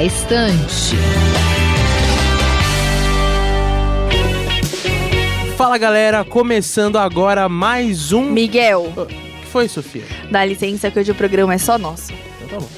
Na Estante. Fala galera, começando agora mais um. Miguel, O que foi, Sofia? dá licença que hoje o programa é só nosso. Então tá bom.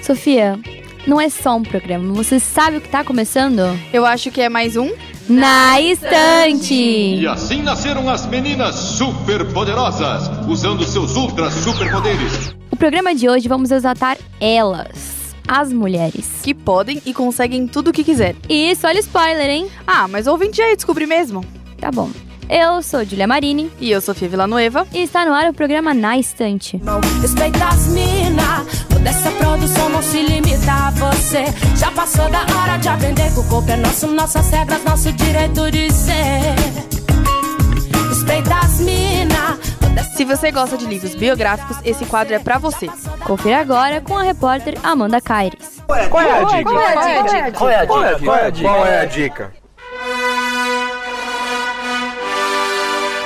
Sofia, não é só um programa, você sabe o que tá começando? Eu acho que é mais um. Na estante! E assim nasceram as meninas superpoderosas, usando seus ultra superpoderes. O programa de hoje vamos exaltar elas, as mulheres. Que podem e conseguem tudo o que quiser. Isso, olha o spoiler, hein? Ah, mas o ouvinte já ia descobrir mesmo. Tá bom. Eu sou Julia Marini E eu, Sofia Villanueva. e está no ar o programa Na Estante. Respeita as mina, toda essa produção não se limita a você. Já passou da hora de aprender que o corpo é nosso, nossas regras, nosso direito de ser. Respeita as mina, Se você gosta de livros biográficos, esse quadro é pra você. Confira agora com a repórter Amanda Caires. Qual é a dica? Qual é a dica? Qual é a dica? Qual é a dica?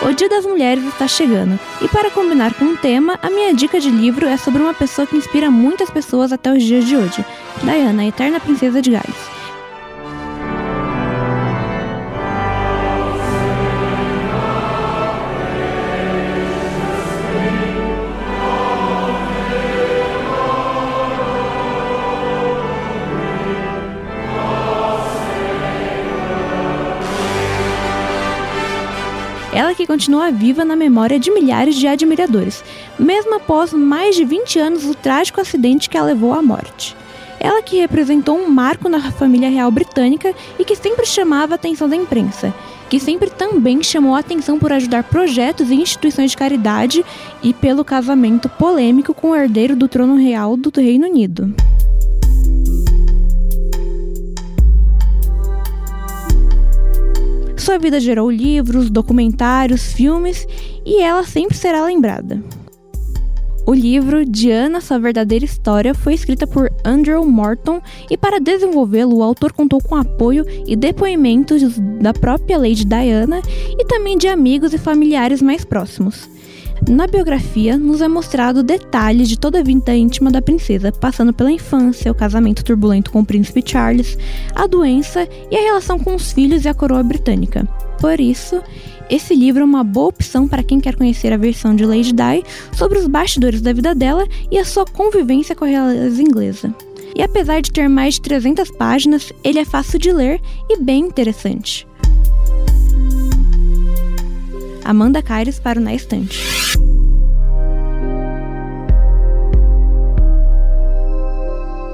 O Dia das Mulheres está chegando, e para combinar com o tema, a minha dica de livro é sobre uma pessoa que inspira muitas pessoas até os dias de hoje, Diana, a eterna princesa de Gales. Que continua viva na memória de milhares de admiradores, mesmo após mais de 20 anos do trágico acidente que a levou à morte. Ela que representou um marco na família real britânica e que sempre chamava a atenção da imprensa, que sempre também chamou a atenção por ajudar projetos e instituições de caridade e pelo casamento polêmico com o herdeiro do trono real do Reino Unido. Sua vida gerou livros, documentários, filmes e ela sempre será lembrada. O livro Diana, Sua Verdadeira História foi escrita por Andrew Morton e para desenvolvê-lo o autor contou com apoio e depoimentos da própria Lady Diana e também de amigos e familiares mais próximos. Na biografia, nos é mostrado detalhes de toda a vida íntima da princesa, passando pela infância, o casamento turbulento com o príncipe Charles, a doença e a relação com os filhos e a coroa britânica. Por isso, esse livro é uma boa opção para quem quer conhecer a versão de Lady Di sobre os bastidores da vida dela e a sua convivência com a realeza inglesa. E apesar de ter mais de 300 páginas, ele é fácil de ler e bem interessante. Amanda Caires para o Na Estante.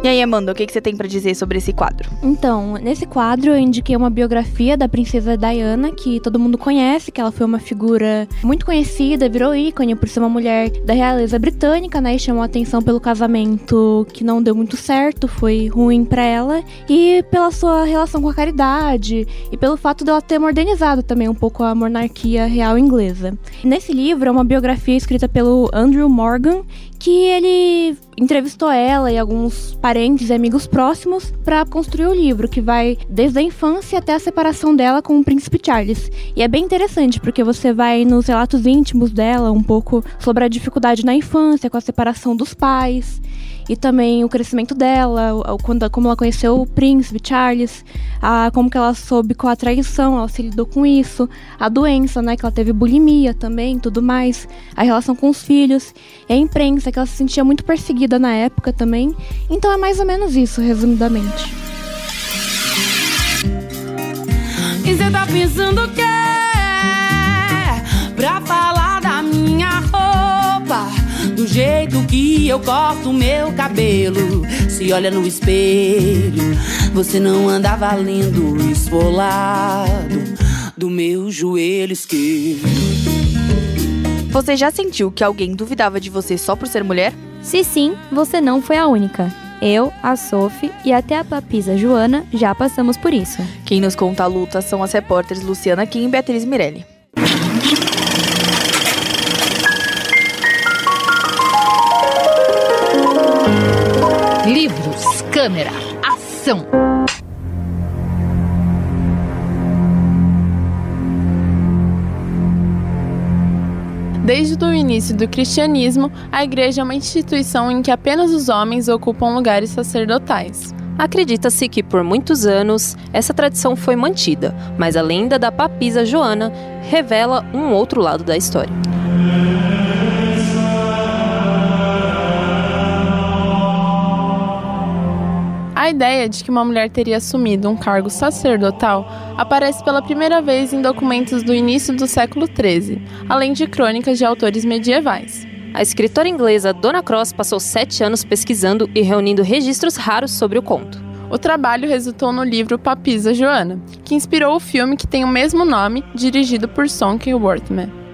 E aí, Amanda, o que, você tem pra dizer sobre esse quadro? Então, nesse quadro eu indiquei uma biografia da princesa Diana, que todo mundo conhece, que ela foi uma figura muito conhecida, virou ícone por ser uma mulher da realeza britânica, né? E chamou atenção pelo casamento que não deu muito certo, foi ruim para ela, e pela sua relação com a caridade, e pelo fato dela ter modernizado também um pouco a monarquia real inglesa. Nesse livro é uma biografia escrita pelo Andrew Morgan, que ele entrevistou ela e alguns parentes e amigos próximos para construir o livro, que vai desde a infância até a separação dela com o príncipe Charles. E é bem interessante, porque você vai nos relatos íntimos dela, um pouco sobre a dificuldade na infância, com a separação dos pais, e também o crescimento dela, quando, como ela conheceu o príncipe Charles, a, como que ela soube com a traição, ela se lidou com isso, a doença, né, que ela teve bulimia também, tudo mais, a relação com os filhos, e a imprensa, que ela se sentia muito perseguida na época também. Então é mais ou menos isso, resumidamente. E cê tá pensando o quê? Pra falar jeito que eu corto meu cabelo Se olha no espelho Você não anda valendo esfolado Do meu joelho esquerdo Você já sentiu que alguém duvidava de você só por ser mulher? Se sim, você não foi a única. Eu, a Sophie e até a papisa Joana já passamos por isso. Quem nos conta a luta são as repórteres Luciana Kim e Beatriz Mirelli. Livros, câmera, ação. Desde o início do cristianismo, a igreja é uma instituição em que apenas os homens ocupam lugares sacerdotais. Acredita-se que por muitos anos essa tradição foi mantida, mas a lenda da papisa Joana revela um outro lado da história. A ideia de que uma mulher teria assumido um cargo sacerdotal aparece pela primeira vez em documentos do início do século XIII, além de crônicas de autores medievais. A escritora inglesa Donna Cross passou sete anos pesquisando e reunindo registros raros sobre o conto. O trabalho resultou no livro Papisa Joana, que inspirou o filme que tem o mesmo nome, dirigido por Sonke Worthman.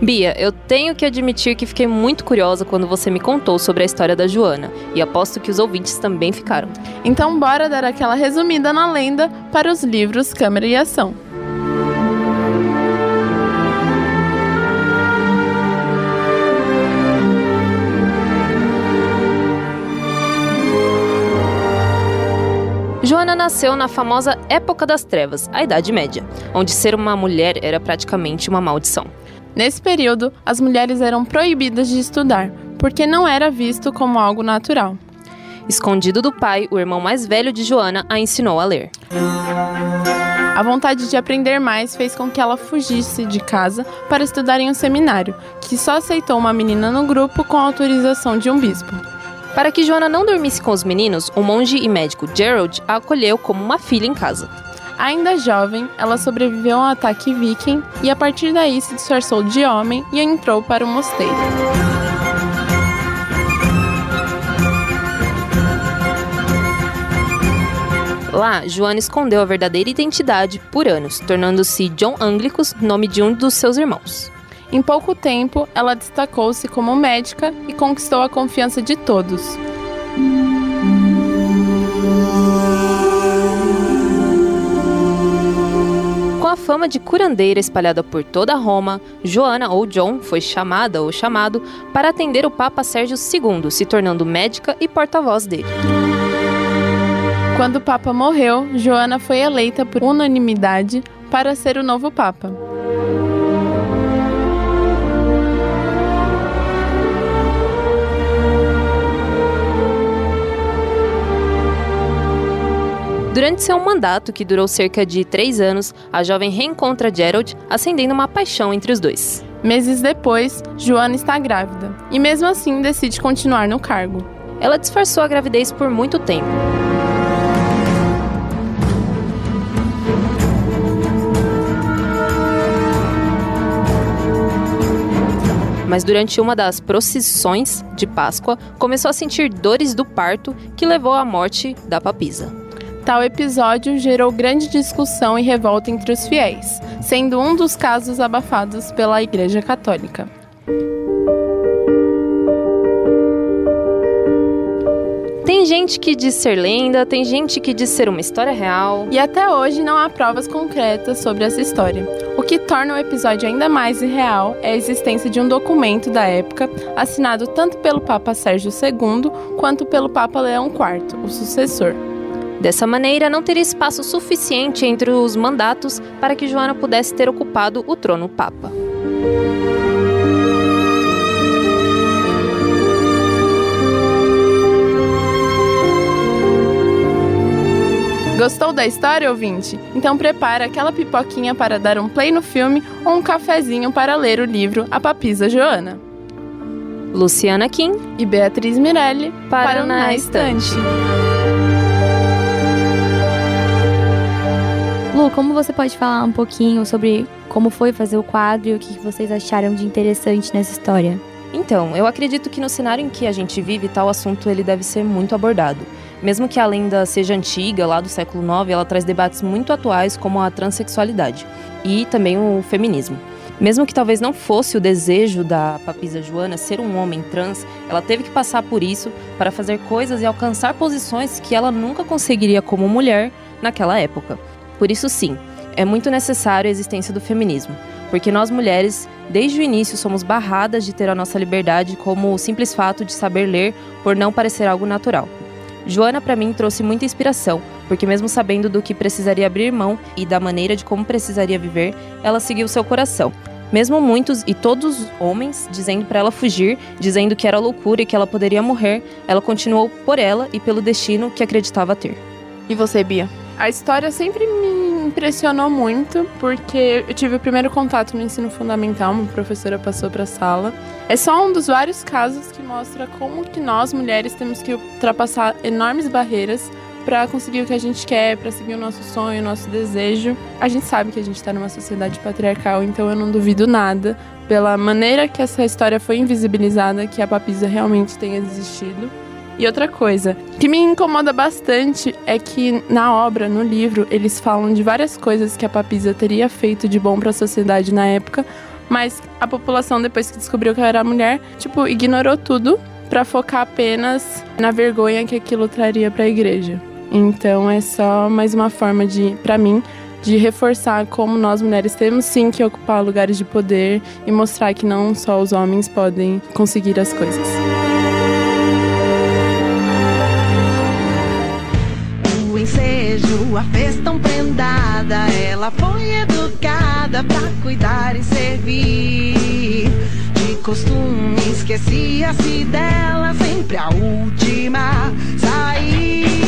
Bia, eu tenho que admitir que fiquei muito curiosa quando você me contou sobre a história da Joana, e aposto que os ouvintes também ficaram. Então, bora dar aquela resumida na lenda para os livros Câmera e Ação. Joana nasceu na famosa Época das Trevas, a Idade Média, onde ser uma mulher era praticamente uma maldição. Nesse período, as mulheres eram proibidas de estudar, porque não era visto como algo natural. Escondido do pai, o irmão mais velho de Joana a ensinou a ler. A vontade de aprender mais fez com que ela fugisse de casa para estudar em um seminário, que só aceitou uma menina no grupo com autorização de um bispo. Para que Joana não dormisse com os meninos, o monge e médico Gerald a acolheu como uma filha em casa. Ainda jovem, ela sobreviveu a um ataque viking e a partir daí se disfarçou de homem e entrou para o mosteiro. Lá, Joana escondeu a verdadeira identidade por anos, tornando-se John Anglicus, nome de um dos seus irmãos. Em pouco tempo, ela destacou-se como médica e conquistou a confiança de todos. Fama de curandeira espalhada por toda Roma, Joana ou John foi chamada ou chamado para atender o Papa Sérgio II, se tornando médica e porta-voz dele. Quando o Papa morreu, Joana foi eleita por unanimidade para ser o novo Papa. Durante seu mandato, que durou cerca de três anos, a jovem reencontra Gerald, acendendo uma paixão entre os dois. Meses depois, Joana está grávida e, mesmo assim, decide continuar no cargo. Ela disfarçou a gravidez por muito tempo. Mas durante uma das procissões de Páscoa, começou a sentir dores do parto que levou à morte da papisa. Tal episódio gerou grande discussão e revolta entre os fiéis, sendo um dos casos abafados pela Igreja Católica. Tem gente que diz ser lenda, tem gente que diz ser uma história real. E até hoje não há provas concretas sobre essa história. O que torna o episódio ainda mais irreal é a existência de um documento da época, assinado tanto pelo Papa Sérgio II quanto pelo Papa Leão IV, o sucessor. Dessa maneira, não teria espaço suficiente entre os mandatos para que Joana pudesse ter ocupado o trono papa. Gostou da história, ouvinte? Então prepara aquela pipoquinha para dar um play no filme ou um cafezinho para ler o livro A Papisa Joana. Luciana Kim e Beatriz Mirelli para, para Na Estante. Lu, como você pode falar um pouquinho sobre como foi fazer o quadro e o que vocês acharam de interessante nessa história? Então, eu acredito que no cenário em que a gente vive, tal assunto ele deve ser muito abordado. Mesmo que a lenda seja antiga, lá do século IX, ela traz debates muito atuais como a transexualidade e também o feminismo. Mesmo que talvez não fosse o desejo da papisa Joana ser um homem trans, ela teve que passar por isso para fazer coisas e alcançar posições que ela nunca conseguiria como mulher naquela época. Por isso, sim, é muito necessário a existência do feminismo, porque nós mulheres, desde o início, somos barradas de ter a nossa liberdade como o simples fato de saber ler por não parecer algo natural. Joana, para mim, trouxe muita inspiração, porque, mesmo sabendo do que precisaria abrir mão e da maneira de como precisaria viver, ela seguiu seu coração. Mesmo muitos e todos os homens dizendo para ela fugir, dizendo que era loucura e que ela poderia morrer, ela continuou por ela e pelo destino que acreditava ter. E você, Bia? A história sempre me impressionou muito, porque eu tive o primeiro contato no ensino fundamental, uma professora passou para a sala. É só um dos vários casos que mostra como que nós mulheres temos que ultrapassar enormes barreiras para conseguir o que a gente quer, para seguir o nosso sonho, o nosso desejo. A gente sabe que a gente está numa sociedade patriarcal, então eu não duvido nada pela maneira que essa história foi invisibilizada que a papisa realmente tenha existido. E outra coisa que me incomoda bastante é que na obra, no livro, eles falam de várias coisas que a papisa teria feito de bom para a sociedade na época, mas a população depois que descobriu que ela era mulher, tipo, ignorou tudo para focar apenas na vergonha que aquilo traria para a igreja. Então é só mais uma forma de, para mim, de reforçar como nós mulheres temos sim que ocupar lugares de poder e mostrar que não só os homens podem conseguir as coisas. Prendada, ela foi educada pra cuidar e servir. De costume esquecia-se dela, sempre a última sair.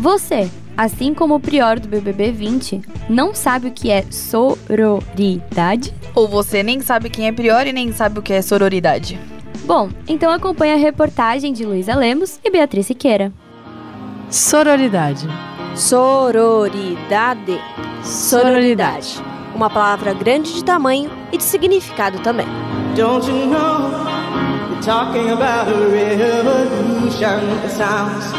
Você, assim como o prior do BBB 20, não sabe o que é sororidade? Ou você nem sabe quem é prior e nem sabe o que é sororidade? Bom, então acompanhe a reportagem de Luísa Lemos e Beatriz Siqueira. Sororidade. Sororidade. Sororidade. Uma palavra grande de tamanho e de significado também. Don't you know? We're talking about a revolution. It sounds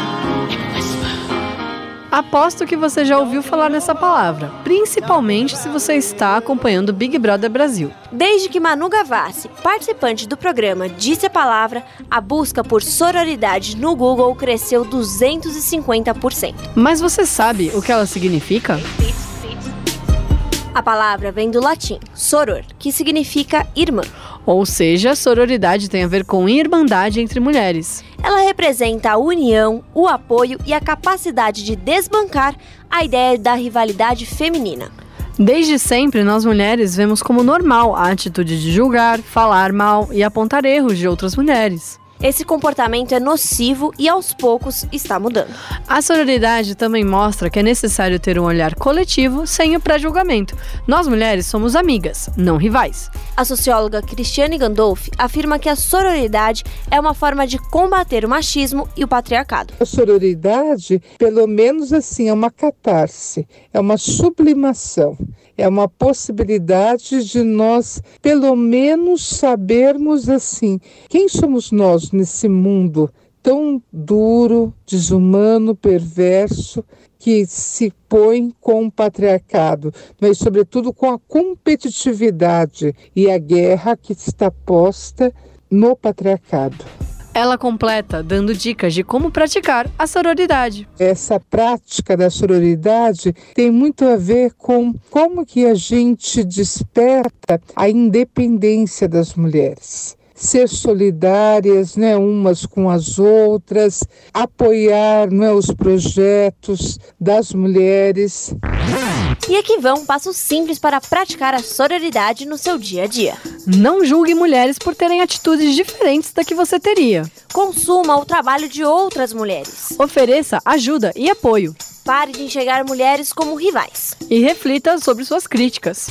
Aposto que você já ouviu falar nessa palavra, principalmente se você está acompanhando o Big Brother Brasil. Desde que Manu Gavassi, participante do programa, disse a palavra, a busca por sororidade no Google cresceu 250%. Mas você sabe o que ela significa? A palavra vem do latim soror, que significa irmã. Ou seja, sororidade tem a ver com irmandade entre mulheres. Ela representa a união, o apoio e a capacidade de desbancar a ideia da rivalidade feminina. Desde sempre, nós mulheres vemos como normal a atitude de julgar, falar mal e apontar erros de outras mulheres. Esse comportamento é nocivo e aos poucos está mudando. A sororidade também mostra que é necessário ter um olhar coletivo sem o pré-julgamento. Nós mulheres somos amigas, não rivais. A socióloga Cristiane Gandolf afirma que a sororidade é uma forma de combater o machismo e o patriarcado. A sororidade, pelo menos assim, é uma catarse, é uma sublimação, é uma possibilidade de nós, pelo menos, sabermos assim, quem somos nós nesse mundo tão duro, desumano, perverso, que se põe com o patriarcado, mas sobretudo com a competitividade e a guerra que está posta no patriarcado. Ela completa dando dicas de como praticar a sororidade. Essa prática da sororidade tem muito a ver com como que a gente desperta a independência das mulheres ser solidárias, né, umas com as outras, apoiar, né, os projetos das mulheres. E aqui vão passos simples para praticar a sororidade no seu dia a dia. Não julgue mulheres por terem atitudes diferentes da que você teria. Consuma o trabalho de outras mulheres. Ofereça ajuda e apoio. Pare de enxergar mulheres como rivais. E reflita sobre suas críticas.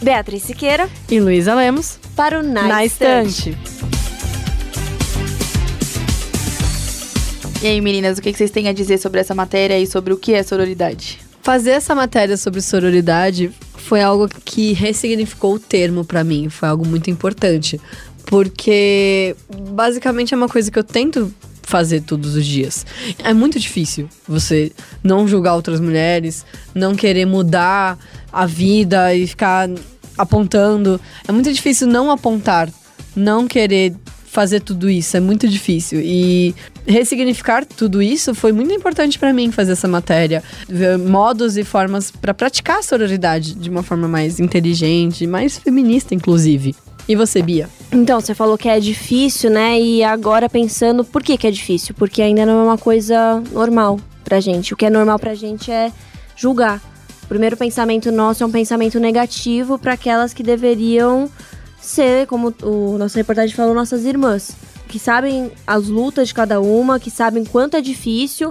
Beatriz Siqueira e Luísa Lemos para o Na, Na Estante. E aí, meninas, o que vocês têm a dizer sobre essa matéria e sobre o que é sororidade? Fazer essa matéria sobre sororidade foi algo que ressignificou o termo para mim, foi algo muito importante, porque basicamente é uma coisa que eu tento fazer todos os dias. É muito difícil você não julgar outras mulheres, não querer mudar a vida e ficar apontando. É muito difícil não apontar, não querer fazer tudo isso, é muito difícil. E ressignificar tudo isso foi muito importante para mim fazer essa matéria, ver modos e formas para praticar a sororidade de uma forma mais inteligente, mais feminista inclusive. E você, Bia? Então, você falou que é difícil, né? E agora pensando, por que, que é difícil? Porque ainda não é uma coisa normal pra gente. O que é normal pra gente é julgar. O primeiro pensamento nosso é um pensamento negativo para aquelas que deveriam ser, como o nosso reportagem falou, nossas irmãs. Que sabem as lutas de cada uma, que sabem quanto é difícil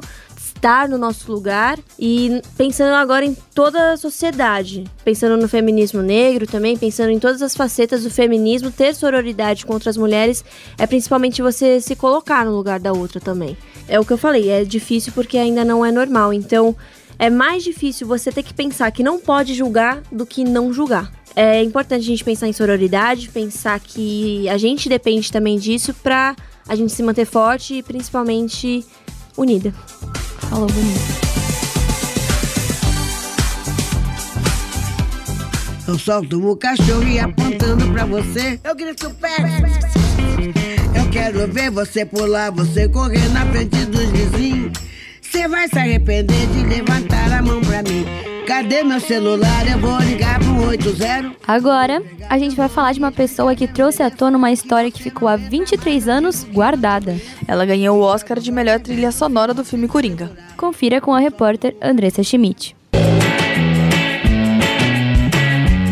estar no nosso lugar e pensando agora em toda a sociedade, pensando no feminismo negro também, pensando em todas as facetas do feminismo, ter sororidade contra as mulheres é principalmente você se colocar no lugar da outra também. É o que eu falei, é difícil porque ainda não é normal. Então, é mais difícil você ter que pensar que não pode julgar do que não julgar. É importante a gente pensar em sororidade, pensar que a gente depende também disso pra a gente se manter forte e principalmente unida. Falou bonito. Eu solto o cachorro e apontando pra você. Eu grito perto. Eu quero ver você pular, você correr na frente dos vizinhos. Você vai se arrepender de levantar a mão pra mim. Cadê meu celular? Eu vou ligar pro 80. Agora, a gente vai falar de uma pessoa que trouxe à tona uma história que ficou há 23 anos guardada. Ela ganhou o Oscar de melhor trilha sonora do filme Coringa. Confira com a repórter Andressa Schmidt.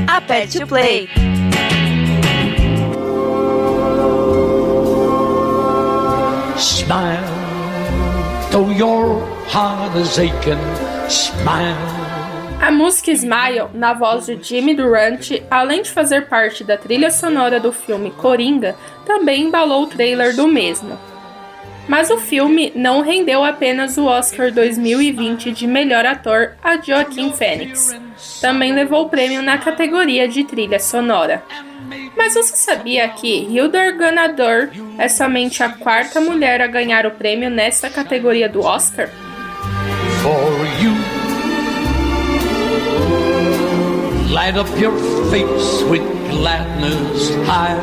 Aperte o play. Smile, though your heart is aching. Smile. A música Smile, na voz de Jimmy Durante, além de fazer parte da trilha sonora do filme Coringa, também embalou o trailer do mesmo. Mas o filme não rendeu apenas o Oscar 2020 de melhor ator a Joaquin Phoenix. Também levou o prêmio na categoria de trilha sonora. Mas você sabia que Hildur Ganador é somente a quarta mulher a ganhar o prêmio nessa categoria do Oscar? Light up your face with gladness high.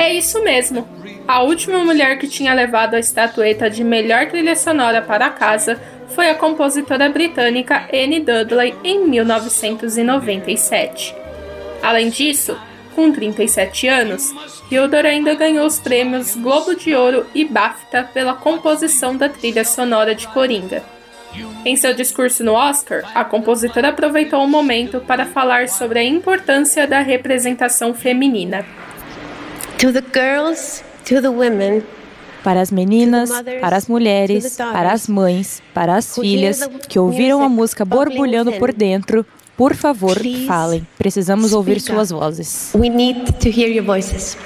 É isso mesmo. A última mulher que tinha levado a estatueta de melhor trilha sonora para casa foi a compositora britânica Anne Dudley em 1997. Além disso, com 37 anos, Hildur ainda ganhou os prêmios Globo de Ouro e BAFTA pela composição da trilha sonora de Coringa. Em seu discurso no Oscar, a compositora aproveitou o momento para falar sobre a importância da representação feminina. To the girls, to the women, para as meninas, para as mulheres, para as mães, para as filhas que ouviram a música borbulhando por dentro, por favor, falem. Precisamos ouvir suas vozes. we need to hear your voices.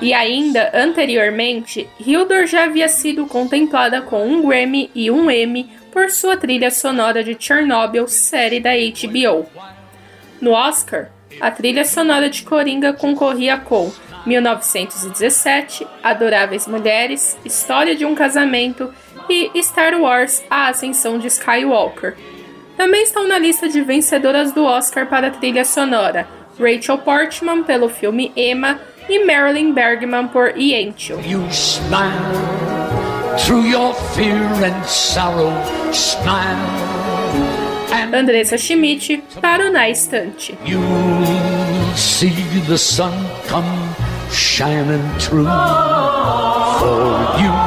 E ainda, anteriormente, Hildur já havia sido contemplada com um Grammy e um Emmy por sua trilha sonora de Chernobyl, série da HBO. No Oscar, a trilha sonora de Coringa concorria com 1917, Adoráveis Mulheres, História de um Casamento e Star Wars A Ascensão de Skywalker. Também estão na lista de vencedoras do Oscar para trilha sonora Rachel Portman pelo filme Emma e Marilyn Bergman por Yentl. You smile through your fear and sorrow. Smile. Andressa Schmidt para o Na Estante. You'll see the sun come shining through for you.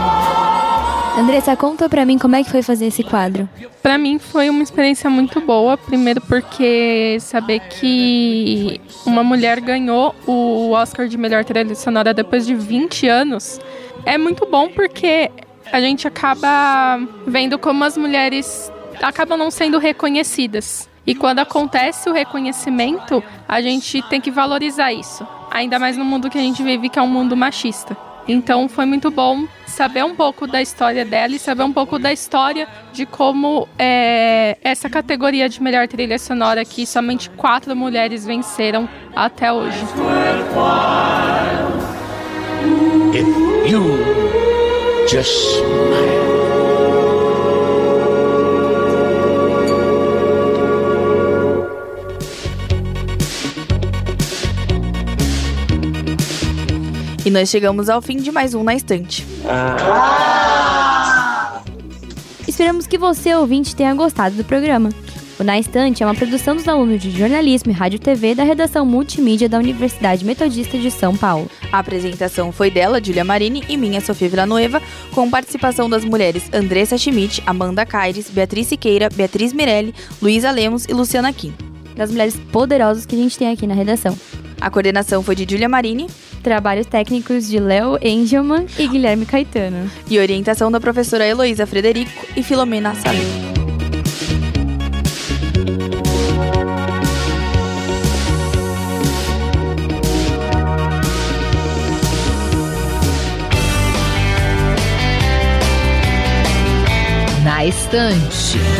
Andressa, conta pra mim como é que foi fazer esse quadro. Pra mim foi uma experiência muito boa, primeiro porque saber que uma mulher ganhou o Oscar de melhor trilha sonora depois de 20 anos é muito bom porque a gente acaba vendo como as mulheres acabam não sendo reconhecidas. E quando acontece o reconhecimento, a gente tem que valorizar isso. Ainda mais no mundo que a gente vive, que é um mundo machista. Então foi muito bom saber um pouco da história dela e saber um pouco da história de como é, essa categoria de melhor trilha sonora que somente quatro mulheres venceram até hoje. if you just smile. E nós chegamos ao fim de mais um Na Estante. Esperamos que você, ouvinte, tenha gostado do programa. O Na Estante é uma produção dos alunos de jornalismo e rádio TV da redação multimídia da Universidade Metodista de São Paulo. A apresentação foi dela, Julia Marini, e minha, Sofia Villanueva, com participação das mulheres Andressa Schmidt, Amanda Caires, Beatriz Siqueira, Beatriz Mirelli, Luísa Lemos e Luciana Kim. Das mulheres poderosas que a gente tem aqui na redação. A coordenação foi de Julia Marini. Trabalhos técnicos de Léo Engelman e Guilherme Caetano. E orientação da professora Heloísa Frederico e Filomena Salim. Na Estante.